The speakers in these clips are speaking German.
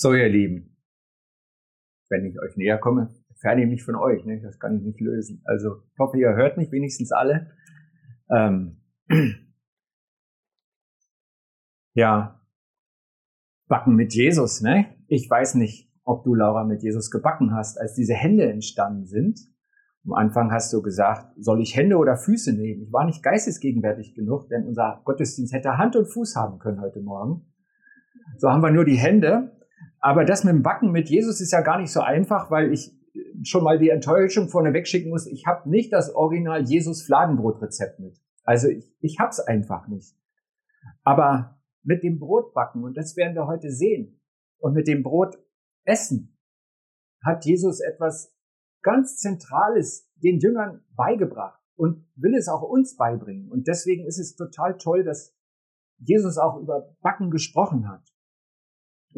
So, ihr Lieben, wenn ich euch näher komme, ferne ich mich von euch. Ne? Das kann ich nicht lösen. Also ich hoffe, ihr hört mich wenigstens alle. Ähm, ja, backen mit Jesus. Ne? Ich weiß nicht, ob du, Laura, mit Jesus gebacken hast, als diese Hände entstanden sind. Am Anfang hast du gesagt, soll ich Hände oder Füße nehmen? Ich war nicht geistesgegenwärtig genug, denn unser Gottesdienst hätte Hand und Fuß haben können heute Morgen. So haben wir nur die Hände. Aber das mit dem Backen mit Jesus ist ja gar nicht so einfach, weil ich schon mal die Enttäuschung vorneweg schicken muss. Ich habe nicht das Original Jesus Fladenbrotrezept mit. Also ich, ich habe es einfach nicht. Aber mit dem Brotbacken, und das werden wir heute sehen, und mit dem Brot essen, hat Jesus etwas ganz Zentrales den Jüngern beigebracht und will es auch uns beibringen. Und deswegen ist es total toll, dass Jesus auch über Backen gesprochen hat.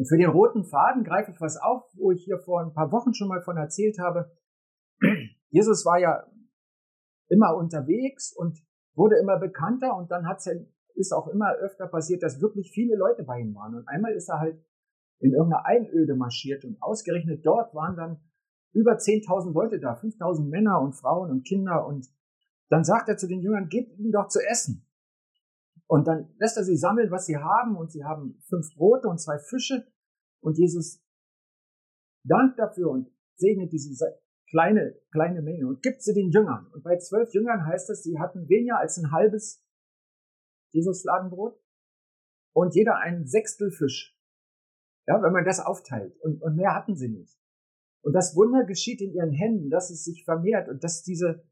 Und für den roten Faden greife ich was auf, wo ich hier vor ein paar Wochen schon mal von erzählt habe. Jesus war ja immer unterwegs und wurde immer bekannter und dann hat's ja, ist auch immer öfter passiert, dass wirklich viele Leute bei ihm waren. Und einmal ist er halt in irgendeiner Einöde marschiert und ausgerechnet dort waren dann über 10.000 Leute da, 5.000 Männer und Frauen und Kinder und dann sagt er zu den Jüngern, gebt ihnen doch zu essen. Und dann lässt er sie sammeln, was sie haben. Und sie haben fünf Brote und zwei Fische. Und Jesus dankt dafür und segnet diese kleine, kleine Menge und gibt sie den Jüngern. Und bei zwölf Jüngern heißt es, sie hatten weniger als ein halbes Jesus-Fladenbrot und jeder ein Sechstel Fisch. Ja, wenn man das aufteilt. Und, und mehr hatten sie nicht. Und das Wunder geschieht in ihren Händen, dass es sich vermehrt und dass diese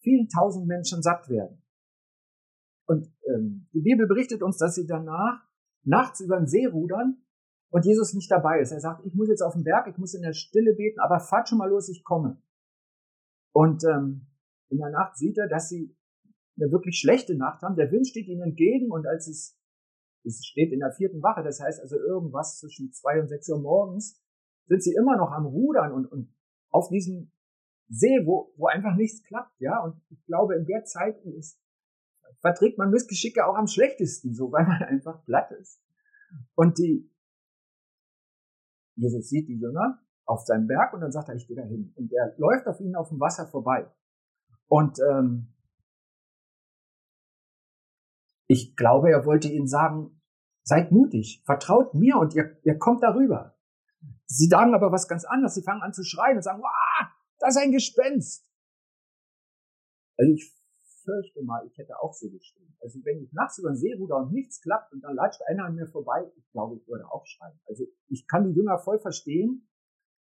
vielen tausend Menschen satt werden. Und ähm, die Bibel berichtet uns, dass sie danach nachts über den See rudern und Jesus nicht dabei ist. Er sagt, ich muss jetzt auf den Berg, ich muss in der Stille beten, aber fahrt schon mal los, ich komme. Und ähm, in der Nacht sieht er, dass sie eine wirklich schlechte Nacht haben. Der Wind steht ihnen entgegen und als es, es steht in der vierten Wache, das heißt also irgendwas zwischen zwei und sechs Uhr morgens, sind sie immer noch am Rudern und, und auf diesem See, wo, wo einfach nichts klappt, ja. Und ich glaube, in der Zeit ist verträgt man Missgeschicke auch am schlechtesten, so weil man einfach platt ist. Und die, Jesus sieht die Jünger auf seinem Berg und dann sagt er, ich gehe da hin. Und er läuft auf ihnen auf dem Wasser vorbei. Und ähm, ich glaube, er wollte ihnen sagen, seid mutig, vertraut mir und ihr, ihr kommt darüber. Sie sagen aber was ganz anderes. Sie fangen an zu schreien und sagen, wow, das ist ein Gespenst. Also ich fürchte mal, ich hätte auch so geschrien. Also wenn ich nachts über den See ruder und nichts klappt und dann latscht einer an mir vorbei, ich glaube, ich würde auch schreien. Also ich kann die Jünger voll verstehen.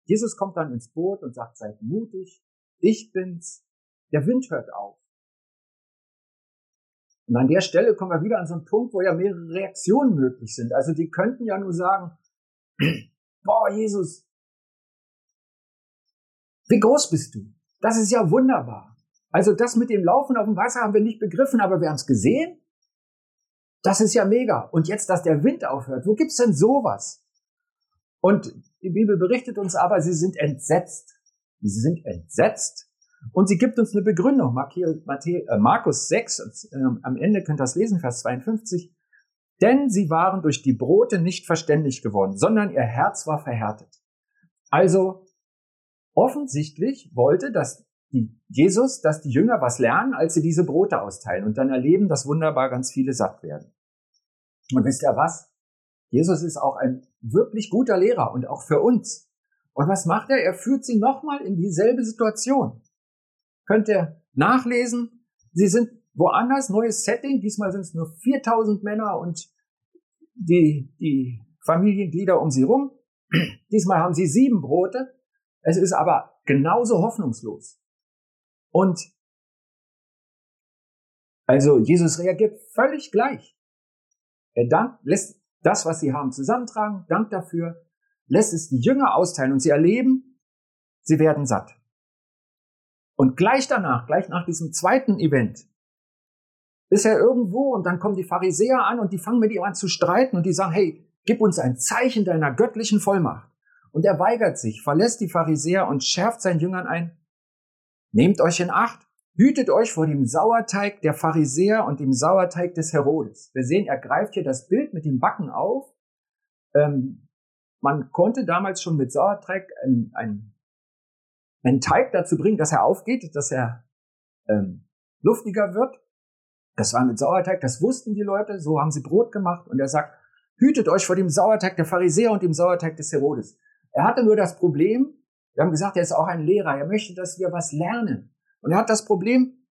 Jesus kommt dann ins Boot und sagt, seid mutig, ich bin's. Der Wind hört auf. Und an der Stelle kommen wir wieder an so einen Punkt, wo ja mehrere Reaktionen möglich sind. Also die könnten ja nur sagen, boah, Jesus, wie groß bist du? Das ist ja wunderbar. Also das mit dem Laufen auf dem Wasser haben wir nicht begriffen, aber wir haben es gesehen. Das ist ja mega. Und jetzt, dass der Wind aufhört, wo gibt's denn sowas? Und die Bibel berichtet uns aber, sie sind entsetzt. Sie sind entsetzt. Und sie gibt uns eine Begründung. Äh, Markus 6, äh, am Ende könnt ihr das lesen, Vers 52. Denn sie waren durch die Brote nicht verständig geworden, sondern ihr Herz war verhärtet. Also offensichtlich wollte das die Jesus, dass die Jünger was lernen, als sie diese Brote austeilen und dann erleben, dass wunderbar ganz viele satt werden. Und wisst ihr was? Jesus ist auch ein wirklich guter Lehrer und auch für uns. Und was macht er? Er führt sie nochmal in dieselbe Situation. Könnt ihr nachlesen? Sie sind woanders, neues Setting. Diesmal sind es nur 4000 Männer und die, die Familienglieder um sie rum. Diesmal haben sie sieben Brote. Es ist aber genauso hoffnungslos. Und also Jesus reagiert völlig gleich. Er dankt, lässt das, was sie haben, zusammentragen, dankt dafür, lässt es die Jünger austeilen und sie erleben, sie werden satt. Und gleich danach, gleich nach diesem zweiten Event, ist er irgendwo und dann kommen die Pharisäer an und die fangen mit ihm an zu streiten und die sagen, hey, gib uns ein Zeichen deiner göttlichen Vollmacht. Und er weigert sich, verlässt die Pharisäer und schärft seinen Jüngern ein, Nehmt euch in Acht. Hütet euch vor dem Sauerteig der Pharisäer und dem Sauerteig des Herodes. Wir sehen, er greift hier das Bild mit dem Backen auf. Ähm, man konnte damals schon mit Sauerteig einen, einen, einen Teig dazu bringen, dass er aufgeht, dass er ähm, luftiger wird. Das war mit Sauerteig, das wussten die Leute, so haben sie Brot gemacht und er sagt, hütet euch vor dem Sauerteig der Pharisäer und dem Sauerteig des Herodes. Er hatte nur das Problem, wir haben gesagt, er ist auch ein Lehrer, er möchte, dass wir was lernen. Und er hat das Problem,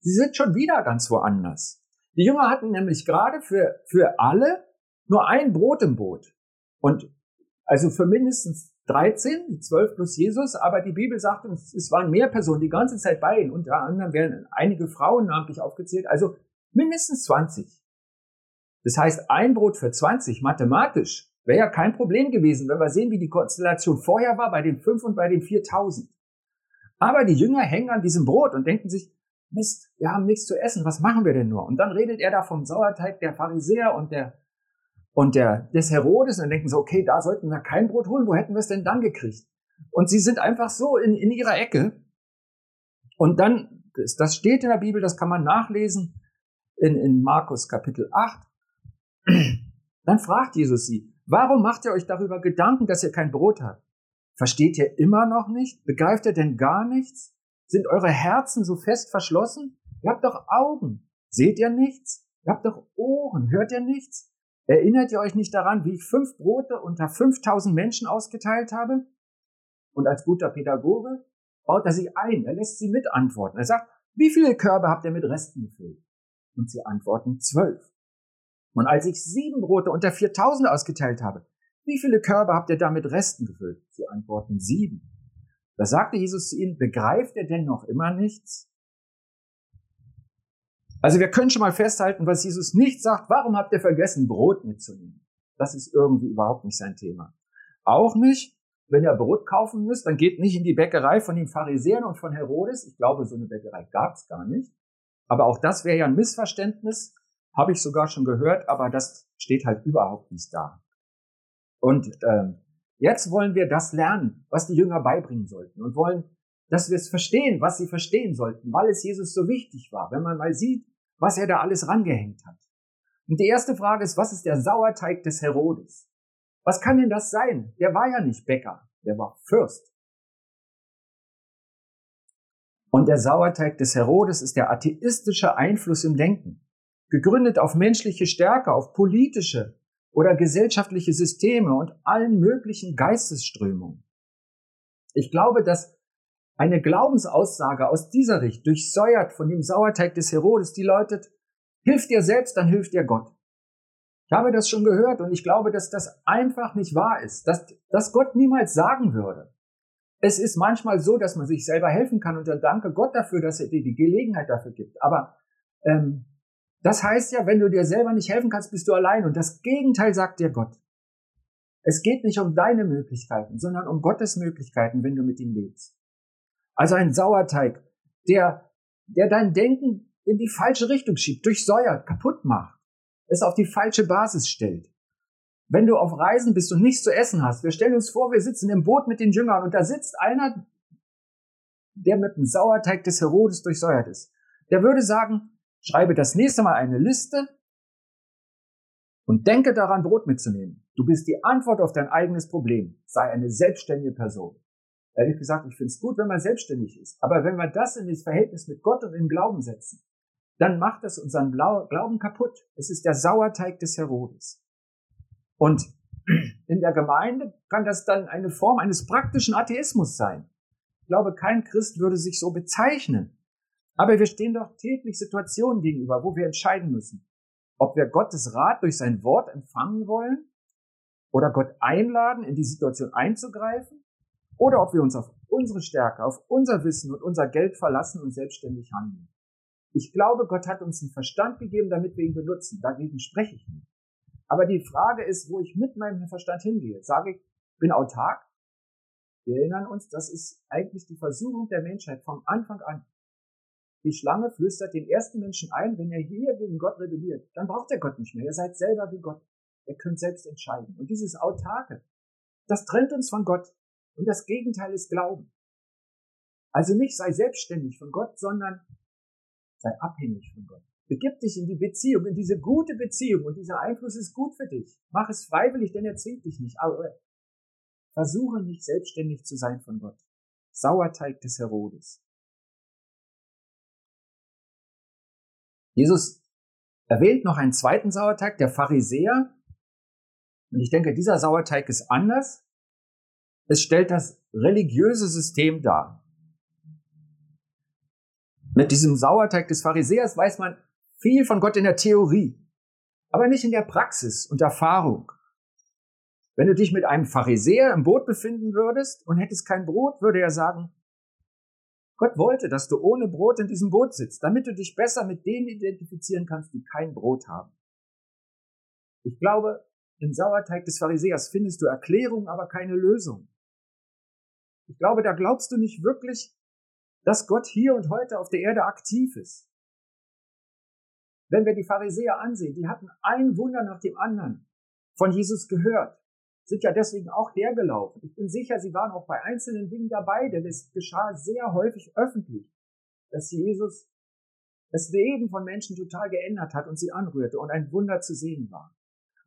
sie sind schon wieder ganz woanders. Die Jünger hatten nämlich gerade für, für alle nur ein Brot im Boot. Und also für mindestens 13, die 12 plus Jesus, aber die Bibel sagt uns, es waren mehr Personen die ganze Zeit bei ihnen. Unter anderem werden einige Frauen namentlich aufgezählt, also mindestens 20. Das heißt, ein Brot für 20 mathematisch wäre ja kein Problem gewesen, wenn wir sehen, wie die Konstellation vorher war bei den 5 und bei den 4000. Aber die Jünger hängen an diesem Brot und denken sich, Mist, wir haben nichts zu essen, was machen wir denn nur? Und dann redet er da vom Sauerteig der Pharisäer und der und der des Herodes und denken sie, okay, da sollten wir kein Brot holen, wo hätten wir es denn dann gekriegt? Und sie sind einfach so in, in ihrer Ecke. Und dann, das, das steht in der Bibel, das kann man nachlesen in, in Markus Kapitel 8. Dann fragt Jesus sie, warum macht ihr euch darüber Gedanken, dass ihr kein Brot habt? Versteht ihr immer noch nicht? Begreift ihr denn gar nichts? Sind eure Herzen so fest verschlossen? Ihr habt doch Augen. Seht ihr nichts? Ihr habt doch Ohren. Hört ihr nichts? Erinnert ihr euch nicht daran, wie ich fünf Brote unter 5000 Menschen ausgeteilt habe? Und als guter Pädagoge baut er sie ein. Er lässt sie mitantworten. Er sagt, wie viele Körbe habt ihr mit Resten gefüllt? Und sie antworten zwölf. Und als ich sieben Brote unter 4000 ausgeteilt habe, wie viele Körbe habt ihr da mit Resten gefüllt? Sie antworten sieben. Da sagte Jesus zu ihnen, begreift ihr denn noch immer nichts? Also wir können schon mal festhalten, was Jesus nicht sagt, warum habt ihr vergessen, Brot mitzunehmen? Das ist irgendwie überhaupt nicht sein Thema. Auch nicht, wenn ihr Brot kaufen müsst, dann geht nicht in die Bäckerei von den Pharisäern und von Herodes. Ich glaube, so eine Bäckerei gab es gar nicht. Aber auch das wäre ja ein Missverständnis, habe ich sogar schon gehört, aber das steht halt überhaupt nicht da. Und ähm, jetzt wollen wir das lernen, was die Jünger beibringen sollten und wollen, dass wir es verstehen, was sie verstehen sollten, weil es Jesus so wichtig war. Wenn man mal sieht, was er da alles rangehängt hat. Und die erste Frage ist, was ist der Sauerteig des Herodes? Was kann denn das sein? Der war ja nicht Bäcker, der war Fürst. Und der Sauerteig des Herodes ist der atheistische Einfluss im Denken, gegründet auf menschliche Stärke, auf politische oder gesellschaftliche Systeme und allen möglichen Geistesströmungen. Ich glaube, dass eine Glaubensaussage aus dieser Richtung, durchsäuert von dem Sauerteig des Herodes, die lautet, hilf dir selbst, dann hilft dir Gott. Ich habe das schon gehört und ich glaube, dass das einfach nicht wahr ist, dass, dass Gott niemals sagen würde. Es ist manchmal so, dass man sich selber helfen kann und dann danke Gott dafür, dass er dir die Gelegenheit dafür gibt. Aber ähm, das heißt ja, wenn du dir selber nicht helfen kannst, bist du allein. Und das Gegenteil sagt dir Gott. Es geht nicht um deine Möglichkeiten, sondern um Gottes Möglichkeiten, wenn du mit ihm lebst. Also ein Sauerteig, der, der dein Denken in die falsche Richtung schiebt, durchsäuert, kaputt macht, es auf die falsche Basis stellt. Wenn du auf Reisen bist und nichts zu essen hast, wir stellen uns vor, wir sitzen im Boot mit den Jüngern und da sitzt einer, der mit dem Sauerteig des Herodes durchsäuert ist. Der würde sagen, schreibe das nächste Mal eine Liste und denke daran, Brot mitzunehmen. Du bist die Antwort auf dein eigenes Problem. Sei eine selbstständige Person. Ehrlich gesagt, ich finde es gut, wenn man selbstständig ist. Aber wenn wir das in das Verhältnis mit Gott und im Glauben setzen, dann macht das unseren Glauben kaputt. Es ist der Sauerteig des Herodes. Und in der Gemeinde kann das dann eine Form eines praktischen Atheismus sein. Ich glaube, kein Christ würde sich so bezeichnen. Aber wir stehen doch täglich Situationen gegenüber, wo wir entscheiden müssen, ob wir Gottes Rat durch sein Wort empfangen wollen oder Gott einladen, in die Situation einzugreifen oder ob wir uns auf unsere Stärke, auf unser Wissen und unser Geld verlassen und selbstständig handeln. Ich glaube, Gott hat uns einen Verstand gegeben, damit wir ihn benutzen. Dagegen spreche ich nicht. Aber die Frage ist, wo ich mit meinem Verstand hingehe. Sage ich, bin autark? Wir erinnern uns, das ist eigentlich die Versuchung der Menschheit vom Anfang an. Die Schlange flüstert den ersten Menschen ein, wenn er hier gegen Gott rebelliert, dann braucht er Gott nicht mehr. Ihr seid selber wie Gott. Ihr könnt selbst entscheiden. Und dieses Autarke, das trennt uns von Gott. Und das Gegenteil ist Glauben. Also nicht sei selbstständig von Gott, sondern sei abhängig von Gott. Begib dich in die Beziehung, in diese gute Beziehung und dieser Einfluss ist gut für dich. Mach es freiwillig, denn er zwingt dich nicht. Aber Versuche nicht selbstständig zu sein von Gott. Sauerteig des Herodes. Jesus erwähnt noch einen zweiten Sauerteig, der Pharisäer. Und ich denke, dieser Sauerteig ist anders. Es stellt das religiöse System dar. Mit diesem Sauerteig des Pharisäers weiß man viel von Gott in der Theorie, aber nicht in der Praxis und Erfahrung. Wenn du dich mit einem Pharisäer im Boot befinden würdest und hättest kein Brot, würde er sagen, Gott wollte, dass du ohne Brot in diesem Boot sitzt, damit du dich besser mit denen identifizieren kannst, die kein Brot haben. Ich glaube, im Sauerteig des Pharisäers findest du Erklärung, aber keine Lösung. Ich glaube, da glaubst du nicht wirklich, dass Gott hier und heute auf der Erde aktiv ist. Wenn wir die Pharisäer ansehen, die hatten ein Wunder nach dem anderen von Jesus gehört, sind ja deswegen auch hergelaufen. Ich bin sicher, sie waren auch bei einzelnen Dingen dabei, denn es geschah sehr häufig öffentlich, dass Jesus das Leben von Menschen total geändert hat und sie anrührte und ein Wunder zu sehen war.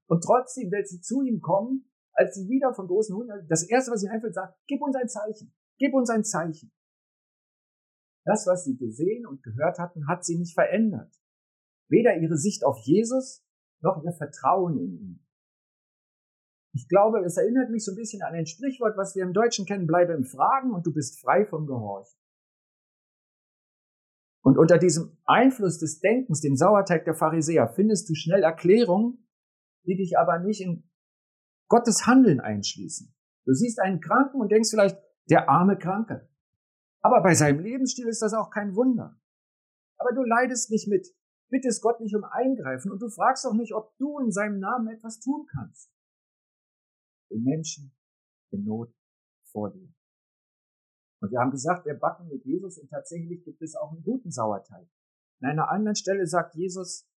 Und trotzdem, wenn sie zu ihm kommen, als sie wieder von großen Hunden, das erste, was sie einfällt, sagt, gib uns ein Zeichen, gib uns ein Zeichen. Das, was sie gesehen und gehört hatten, hat sie nicht verändert. Weder ihre Sicht auf Jesus noch ihr Vertrauen in ihn. Ich glaube, es erinnert mich so ein bisschen an ein Sprichwort, was wir im Deutschen kennen, bleibe im Fragen und du bist frei vom Gehorchen. Und unter diesem Einfluss des Denkens, dem Sauerteig der Pharisäer, findest du schnell Erklärungen, die dich aber nicht in Gottes Handeln einschließen. Du siehst einen Kranken und denkst vielleicht, der arme Kranke. Aber bei seinem Lebensstil ist das auch kein Wunder. Aber du leidest nicht mit, bittest Gott nicht um Eingreifen und du fragst auch nicht, ob du in seinem Namen etwas tun kannst. Den Menschen in Not vor dir. Und wir haben gesagt, wir backen mit Jesus und tatsächlich gibt es auch einen guten Sauerteig. An einer anderen Stelle sagt Jesus,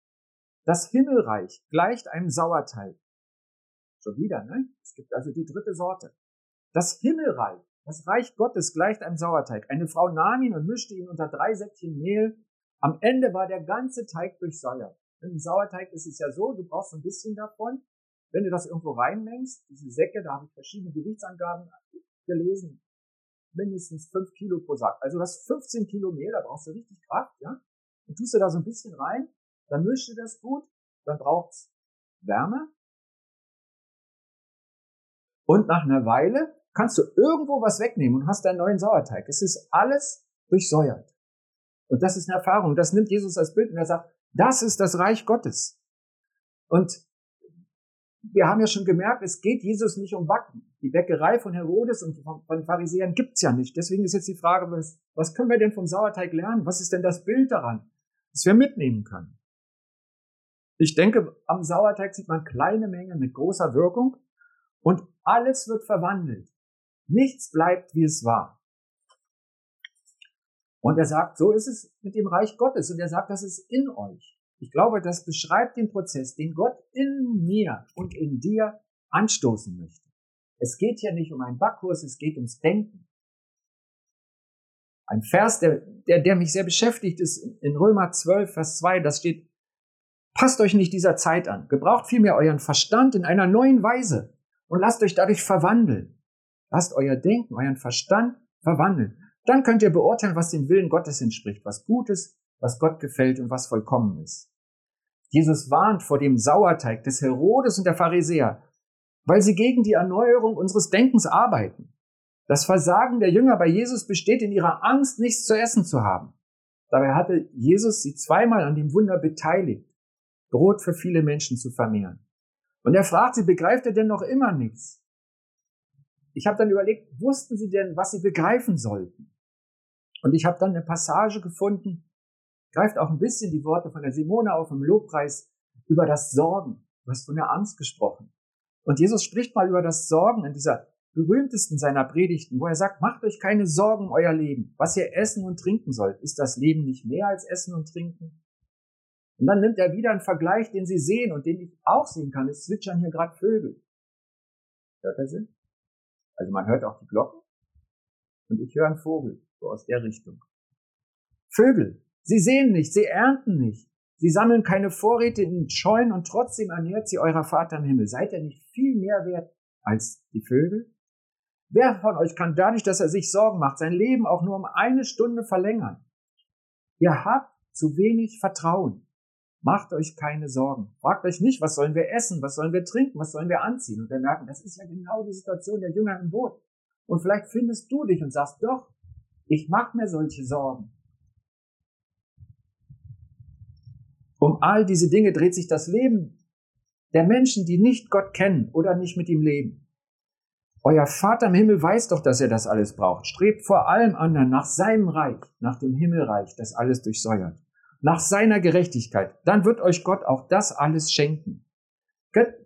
das Himmelreich gleicht einem Sauerteig. Schon wieder, ne? Es gibt also die dritte Sorte. Das Himmelreich das Reich Gottes gleicht einem Sauerteig. Eine Frau nahm ihn und mischte ihn unter drei Säckchen Mehl. Am Ende war der ganze Teig durchsäuert. Im Sauerteig ist es ja so, du brauchst ein bisschen davon. Wenn du das irgendwo reinmengst, diese Säcke, da habe ich verschiedene Gewichtsangaben gelesen, mindestens fünf Kilo pro Sack. Also das 15 Kilo Mehl, da brauchst du richtig Kraft, ja. Und tust du da so ein bisschen rein, dann mischst du das gut, dann braucht's Wärme. Und nach einer Weile kannst du irgendwo was wegnehmen und hast deinen neuen Sauerteig. Es ist alles durchsäuert. Und das ist eine Erfahrung. Das nimmt Jesus als Bild und er sagt, das ist das Reich Gottes. Und wir haben ja schon gemerkt, es geht Jesus nicht um Backen. Die Bäckerei von Herodes und von Pharisäern gibt's ja nicht. Deswegen ist jetzt die Frage, was, was können wir denn vom Sauerteig lernen? Was ist denn das Bild daran, das wir mitnehmen können? Ich denke, am Sauerteig sieht man kleine Mengen mit großer Wirkung und alles wird verwandelt. Nichts bleibt, wie es war. Und er sagt, so ist es mit dem Reich Gottes. Und er sagt, das ist in euch. Ich glaube, das beschreibt den Prozess, den Gott in mir und in dir anstoßen möchte. Es geht ja nicht um einen Backkurs, es geht ums Denken. Ein Vers, der, der, der mich sehr beschäftigt, ist in Römer 12, Vers 2, das steht, passt euch nicht dieser Zeit an, gebraucht vielmehr euren Verstand in einer neuen Weise und lasst euch dadurch verwandeln Lasst euer Denken, euren Verstand verwandeln. Dann könnt ihr beurteilen, was dem Willen Gottes entspricht, was Gutes, was Gott gefällt und was vollkommen ist. Jesus warnt vor dem Sauerteig des Herodes und der Pharisäer, weil sie gegen die Erneuerung unseres Denkens arbeiten. Das Versagen der Jünger bei Jesus besteht in ihrer Angst, nichts zu essen zu haben. Dabei hatte Jesus sie zweimal an dem Wunder beteiligt, Brot für viele Menschen zu vermehren. Und er fragt sie, begreift er denn noch immer nichts? ich habe dann überlegt, wussten sie denn, was sie begreifen sollten? Und ich habe dann eine Passage gefunden, greift auch ein bisschen die Worte von der Simone auf im Lobpreis über das Sorgen. Du hast von der Angst gesprochen. Und Jesus spricht mal über das Sorgen in dieser berühmtesten seiner Predigten, wo er sagt, macht euch keine Sorgen um euer Leben. Was ihr essen und trinken sollt, ist das Leben nicht mehr als Essen und Trinken? Und dann nimmt er wieder einen Vergleich, den sie sehen und den ich auch sehen kann. Es zwitschern hier gerade Vögel. Hört er sie? Also man hört auch die Glocken und ich höre einen Vogel, so aus der Richtung. Vögel, sie sehen nicht, sie ernten nicht, sie sammeln keine Vorräte in Scheunen und trotzdem ernährt sie eurer Vater im Himmel. Seid ihr nicht viel mehr wert als die Vögel? Wer von euch kann dadurch, dass er sich Sorgen macht, sein Leben auch nur um eine Stunde verlängern? Ihr habt zu wenig Vertrauen. Macht euch keine Sorgen. Fragt euch nicht, was sollen wir essen, was sollen wir trinken, was sollen wir anziehen. Und wir merken, das ist ja genau die Situation der Jünger im Boot. Und vielleicht findest du dich und sagst, doch, ich mache mir solche Sorgen. Um all diese Dinge dreht sich das Leben der Menschen, die nicht Gott kennen oder nicht mit ihm leben. Euer Vater im Himmel weiß doch, dass er das alles braucht. Strebt vor allem anderen nach seinem Reich, nach dem Himmelreich, das alles durchsäuert, nach seiner Gerechtigkeit. Dann wird euch Gott auch das alles schenken.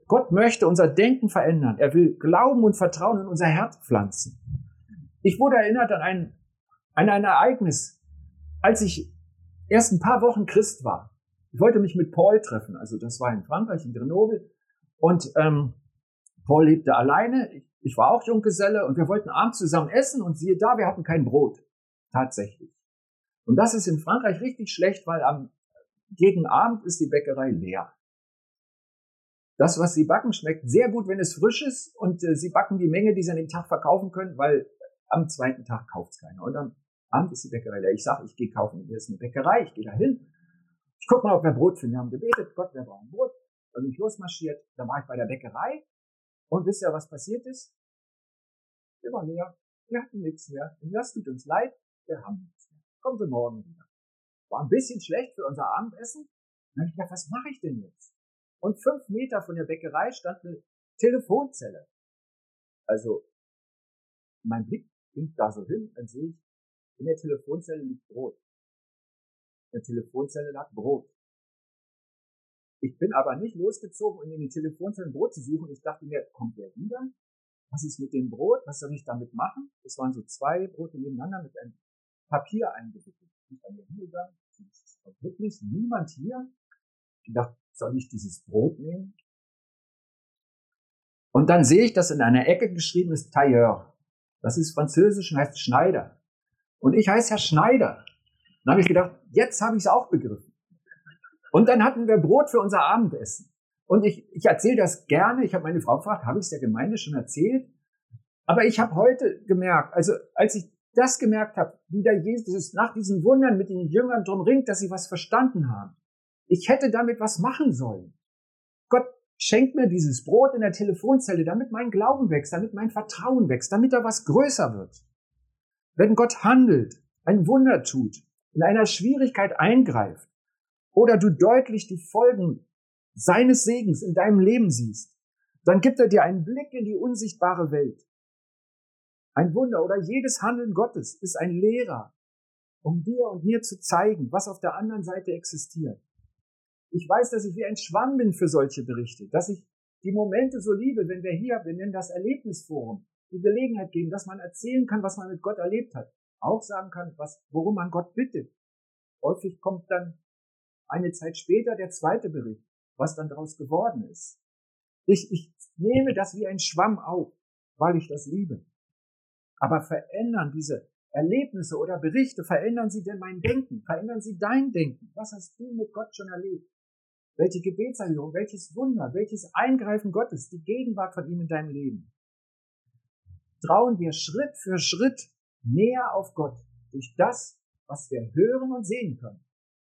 Gott möchte unser Denken verändern. Er will Glauben und Vertrauen in unser Herz pflanzen. Ich wurde erinnert an ein, an ein Ereignis, als ich erst ein paar Wochen Christ war. Ich wollte mich mit Paul treffen. Also das war in Frankreich, in Grenoble. Und ähm, Paul lebte alleine. Ich war auch Junggeselle und wir wollten abends zusammen essen und siehe da, wir hatten kein Brot. Tatsächlich. Und das ist in Frankreich richtig schlecht, weil am gegen Abend ist die Bäckerei leer. Das, was sie backen, schmeckt sehr gut, wenn es frisch ist und äh, sie backen die Menge, die sie an dem Tag verkaufen können, weil am zweiten Tag kauft es keiner. Und am Abend ist die Bäckerei leer. Ich sage, ich gehe kaufen. Hier ist eine Bäckerei, ich gehe da hin. Ich guck mal, ob wir Brot finden. Wir haben gebetet, Gott, wir brauchen Brot. Dann bin ich losmarschiert. Dann war ich bei der Bäckerei und wisst ihr, was passiert ist? Wir waren leer. Wir hatten nichts mehr. Und das tut uns leid. Wir haben nichts mehr. Kommen Sie morgen wieder. War ein bisschen schlecht für unser Abendessen. dann habe ich gedacht, was mache ich denn jetzt? Und fünf Meter von der Bäckerei stand eine Telefonzelle. Also, mein Blick ging da so hin, dann sehe ich, in der Telefonzelle liegt Brot. Der Telefonzelle lag Brot. Ich bin aber nicht losgezogen, um in den Telefonzellen Brot zu suchen. Ich dachte mir, kommt der wieder? Was ist mit dem Brot? Was soll ich damit machen? Es waren so zwei Brote nebeneinander mit einem Papier eingewickelt. Ich bin hingegangen. Es war wirklich niemand hier. Ich dachte, soll ich dieses Brot nehmen? Und dann sehe ich, dass in einer Ecke geschrieben ist Tailleur. Das ist französisch und heißt Schneider. Und ich heiße Herr Schneider. Dann habe ich gedacht, jetzt habe ich es auch begriffen. Und dann hatten wir Brot für unser Abendessen. Und ich, ich erzähle das gerne. Ich habe meine Frau gefragt, habe ich es der Gemeinde schon erzählt? Aber ich habe heute gemerkt, also als ich das gemerkt habe, wie der Jesus nach diesen Wundern mit den Jüngern drum ringt, dass sie was verstanden haben. Ich hätte damit was machen sollen. Gott schenkt mir dieses Brot in der Telefonzelle, damit mein Glauben wächst, damit mein Vertrauen wächst, damit da was größer wird. Wenn Gott handelt, ein Wunder tut, in einer Schwierigkeit eingreift, oder du deutlich die Folgen seines Segens in deinem Leben siehst, dann gibt er dir einen Blick in die unsichtbare Welt. Ein Wunder oder jedes Handeln Gottes ist ein Lehrer, um dir und mir zu zeigen, was auf der anderen Seite existiert. Ich weiß, dass ich wie ein Schwamm bin für solche Berichte, dass ich die Momente so liebe, wenn wir hier, wir nennen das Erlebnisforum, die Gelegenheit geben, dass man erzählen kann, was man mit Gott erlebt hat, auch sagen kann, was, worum man Gott bittet. Häufig kommt dann eine Zeit später der zweite Bericht, was dann daraus geworden ist. Ich, ich nehme das wie ein Schwamm auf, weil ich das liebe. Aber verändern diese Erlebnisse oder Berichte, verändern sie denn mein Denken? Verändern sie dein Denken? Was hast du mit Gott schon erlebt? Welche Gebetserhörung, welches Wunder, welches Eingreifen Gottes, die Gegenwart von ihm in deinem Leben? Trauen wir Schritt für Schritt näher auf Gott durch das, was wir hören und sehen können.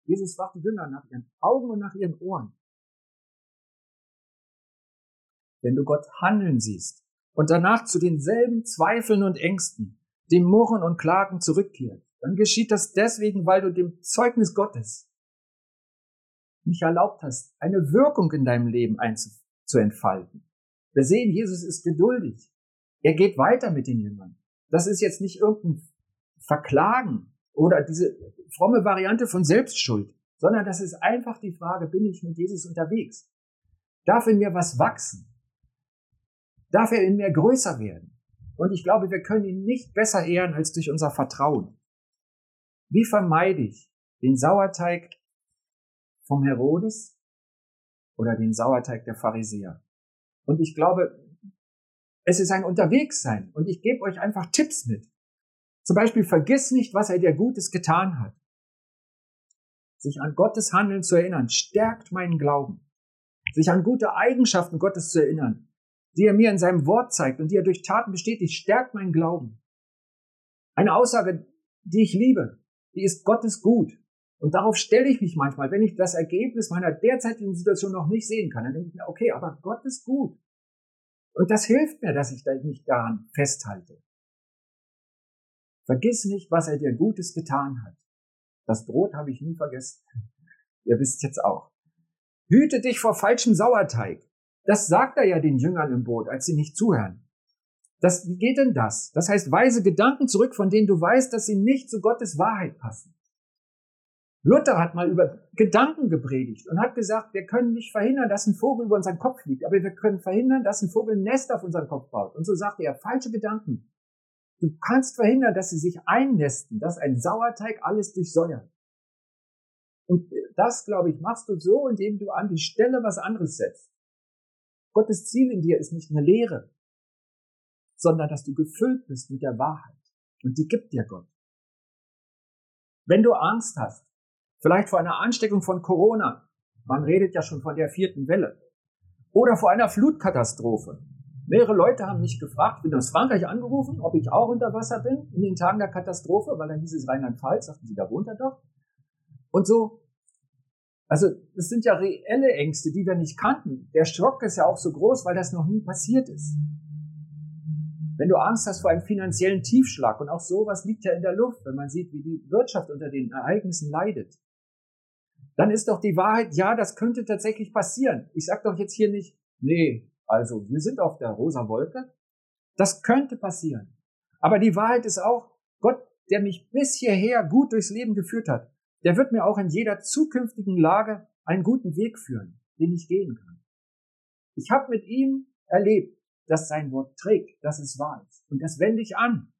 Jesus fragt die Jünger nach ihren Augen und nach ihren Ohren. Wenn du Gott handeln siehst und danach zu denselben Zweifeln und Ängsten, dem Murren und Klagen zurückkehrt, dann geschieht das deswegen, weil du dem Zeugnis Gottes nicht erlaubt hast, eine Wirkung in deinem Leben einzuentfalten. Wir sehen, Jesus ist geduldig. Er geht weiter mit den Jüngern. Das ist jetzt nicht irgendein Verklagen oder diese fromme Variante von Selbstschuld, sondern das ist einfach die Frage, bin ich mit Jesus unterwegs? Darf in mir was wachsen? Darf er in mir größer werden? Und ich glaube, wir können ihn nicht besser ehren als durch unser Vertrauen. Wie vermeide ich den Sauerteig vom Herodes oder den Sauerteig der Pharisäer? Und ich glaube, es ist ein Unterwegssein. Und ich gebe euch einfach Tipps mit. Zum Beispiel, vergiss nicht, was er dir Gutes getan hat. Sich an Gottes Handeln zu erinnern, stärkt meinen Glauben. Sich an gute Eigenschaften Gottes zu erinnern, die er mir in seinem Wort zeigt und die er durch Taten bestätigt, stärkt meinen Glauben. Eine Aussage, die ich liebe, die ist Gottes gut. Und darauf stelle ich mich manchmal, wenn ich das Ergebnis meiner derzeitigen Situation noch nicht sehen kann, dann denke ich mir, okay, aber Gott ist gut. Und das hilft mir, dass ich mich daran festhalte. Vergiss nicht, was er dir Gutes getan hat. Das Brot habe ich nie vergessen. Ihr wisst jetzt auch. Hüte dich vor falschem Sauerteig. Das sagt er ja den Jüngern im Boot, als sie nicht zuhören. Das, wie geht denn das? Das heißt, weise Gedanken zurück, von denen du weißt, dass sie nicht zu Gottes Wahrheit passen. Luther hat mal über Gedanken gepredigt und hat gesagt, wir können nicht verhindern, dass ein Vogel über unseren Kopf fliegt, aber wir können verhindern, dass ein Vogel ein Nest auf unseren Kopf baut. Und so sagte er, falsche Gedanken. Du kannst verhindern, dass sie sich einnästen, dass ein Sauerteig alles durchsäuert. Und das, glaube ich, machst du so, indem du an die Stelle was anderes setzt. Gottes Ziel in dir ist nicht eine Lehre, sondern dass du gefüllt bist mit der Wahrheit. Und die gibt dir Gott. Wenn du Angst hast, Vielleicht vor einer Ansteckung von Corona. Man redet ja schon von der vierten Welle. Oder vor einer Flutkatastrophe. Mehrere Leute haben mich gefragt, bin aus Frankreich angerufen, ob ich auch unter Wasser bin in den Tagen der Katastrophe, weil dann hieß es Rheinland-Pfalz, sagten sie, da wohnt er doch. Und so, also es sind ja reelle Ängste, die wir nicht kannten. Der Schock ist ja auch so groß, weil das noch nie passiert ist. Wenn du Angst hast vor einem finanziellen Tiefschlag und auch sowas liegt ja in der Luft, wenn man sieht, wie die Wirtschaft unter den Ereignissen leidet dann ist doch die Wahrheit, ja, das könnte tatsächlich passieren. Ich sage doch jetzt hier nicht, nee, also wir sind auf der rosa Wolke. Das könnte passieren. Aber die Wahrheit ist auch, Gott, der mich bis hierher gut durchs Leben geführt hat, der wird mir auch in jeder zukünftigen Lage einen guten Weg führen, den ich gehen kann. Ich habe mit ihm erlebt, dass sein Wort trägt, dass es wahr ist. Und das wende ich an.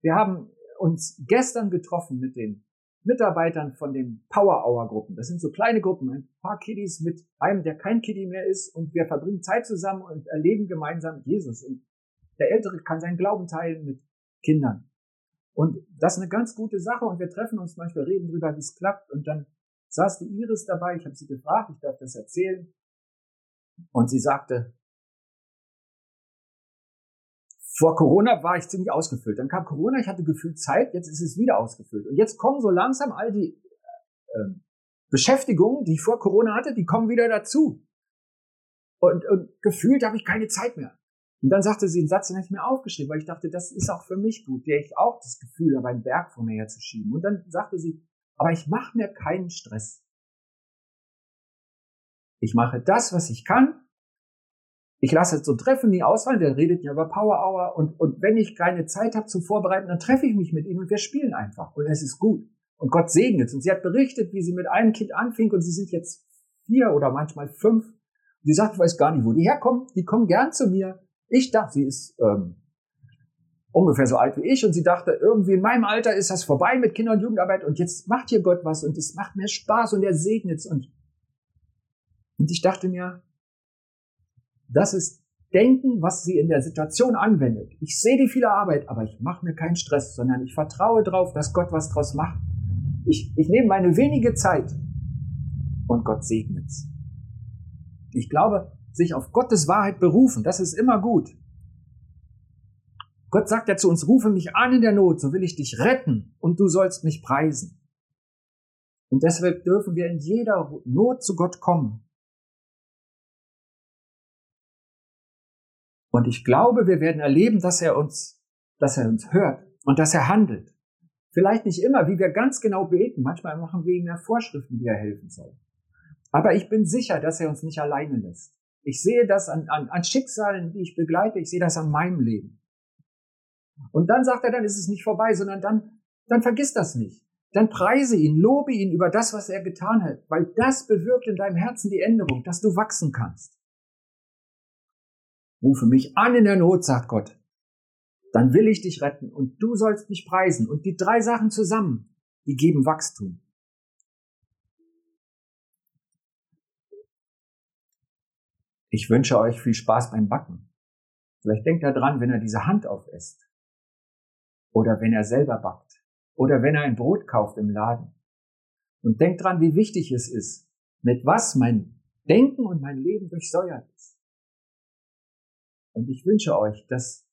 Wir haben uns gestern getroffen mit den Mitarbeitern von den Power Hour Gruppen. Das sind so kleine Gruppen, ein paar Kiddies mit einem, der kein Kiddie mehr ist und wir verbringen Zeit zusammen und erleben gemeinsam Jesus. Und der Ältere kann seinen Glauben teilen mit Kindern. Und das ist eine ganz gute Sache und wir treffen uns manchmal, reden drüber, wie es klappt und dann saß die Iris dabei, ich habe sie gefragt, ich darf das erzählen und sie sagte, vor Corona war ich ziemlich ausgefüllt. Dann kam Corona, ich hatte gefühlt Zeit, jetzt ist es wieder ausgefüllt. Und jetzt kommen so langsam all die äh, Beschäftigungen, die ich vor Corona hatte, die kommen wieder dazu. Und, und gefühlt habe ich keine Zeit mehr. Und dann sagte sie einen Satz, den habe ich mir aufgeschrieben, weil ich dachte, das ist auch für mich gut, der ich auch das Gefühl habe, einen Berg vor mir herzuschieben. Und dann sagte sie, aber ich mache mir keinen Stress. Ich mache das, was ich kann ich lasse jetzt so Treffen nie ausfallen, der redet ja über Power Hour und, und wenn ich keine Zeit habe zum Vorbereiten, dann treffe ich mich mit ihm und wir spielen einfach und es ist gut. Und Gott segnet Und sie hat berichtet, wie sie mit einem Kind anfing und sie sind jetzt vier oder manchmal fünf. Und sie sagt, ich weiß gar nicht, wo die herkommen. Die kommen gern zu mir. Ich dachte, sie ist ähm, ungefähr so alt wie ich und sie dachte, irgendwie in meinem Alter ist das vorbei mit Kinder- und Jugendarbeit und jetzt macht hier Gott was und es macht mir Spaß und er segnet's und und ich dachte mir, das ist Denken, was sie in der Situation anwendet. Ich sehe die viele Arbeit, aber ich mache mir keinen Stress, sondern ich vertraue darauf, dass Gott was draus macht. Ich, ich nehme meine wenige Zeit und Gott segnet's. Ich glaube, sich auf Gottes Wahrheit berufen, das ist immer gut. Gott sagt ja zu uns, rufe mich an in der Not, so will ich dich retten und du sollst mich preisen. Und deshalb dürfen wir in jeder Not zu Gott kommen Und ich glaube, wir werden erleben, dass er uns, dass er uns hört und dass er handelt. Vielleicht nicht immer, wie wir ganz genau beten. Manchmal machen wir ihm ja Vorschriften, wie er helfen soll. Aber ich bin sicher, dass er uns nicht alleine lässt. Ich sehe das an, an, an Schicksalen, die ich begleite. Ich sehe das an meinem Leben. Und dann sagt er, dann ist es nicht vorbei, sondern dann, dann vergiss das nicht. Dann preise ihn, lobe ihn über das, was er getan hat, weil das bewirkt in deinem Herzen die Änderung, dass du wachsen kannst. Rufe mich an in der Not, sagt Gott. Dann will ich dich retten und du sollst mich preisen. Und die drei Sachen zusammen, die geben Wachstum. Ich wünsche euch viel Spaß beim Backen. Vielleicht denkt er dran, wenn er diese Hand aufisst. Oder wenn er selber backt. Oder wenn er ein Brot kauft im Laden. Und denkt dran, wie wichtig es ist, mit was mein Denken und mein Leben durchsäuert. Und ich wünsche euch, dass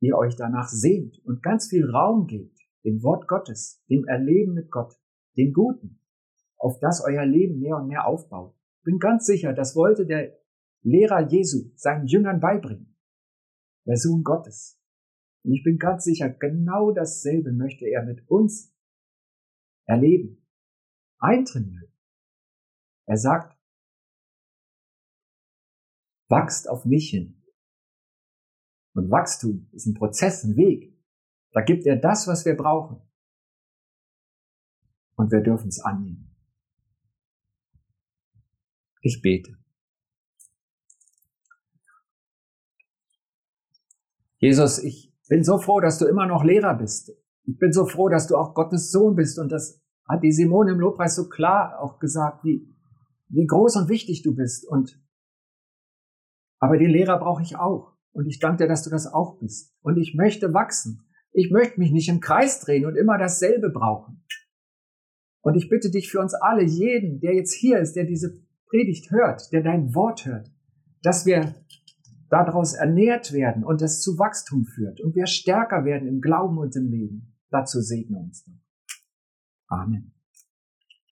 ihr euch danach sehnt und ganz viel Raum gebt, dem Wort Gottes, dem Erleben mit Gott, dem Guten, auf das euer Leben mehr und mehr aufbaut. Bin ganz sicher, das wollte der Lehrer Jesu seinen Jüngern beibringen. Der Sohn Gottes. Und ich bin ganz sicher, genau dasselbe möchte er mit uns erleben, eintrainieren. Er sagt, wachst auf mich hin. Und Wachstum ist ein Prozess, ein Weg. Da gibt er das, was wir brauchen. Und wir dürfen es annehmen. Ich bete. Jesus, ich bin so froh, dass du immer noch Lehrer bist. Ich bin so froh, dass du auch Gottes Sohn bist. Und das hat die Simone im Lobpreis so klar auch gesagt, wie, wie groß und wichtig du bist. Und, aber den Lehrer brauche ich auch. Und ich danke dir, dass du das auch bist. Und ich möchte wachsen. Ich möchte mich nicht im Kreis drehen und immer dasselbe brauchen. Und ich bitte dich für uns alle, jeden, der jetzt hier ist, der diese Predigt hört, der dein Wort hört, dass wir daraus ernährt werden und es zu Wachstum führt und wir stärker werden im Glauben und im Leben. Dazu segne uns. Amen.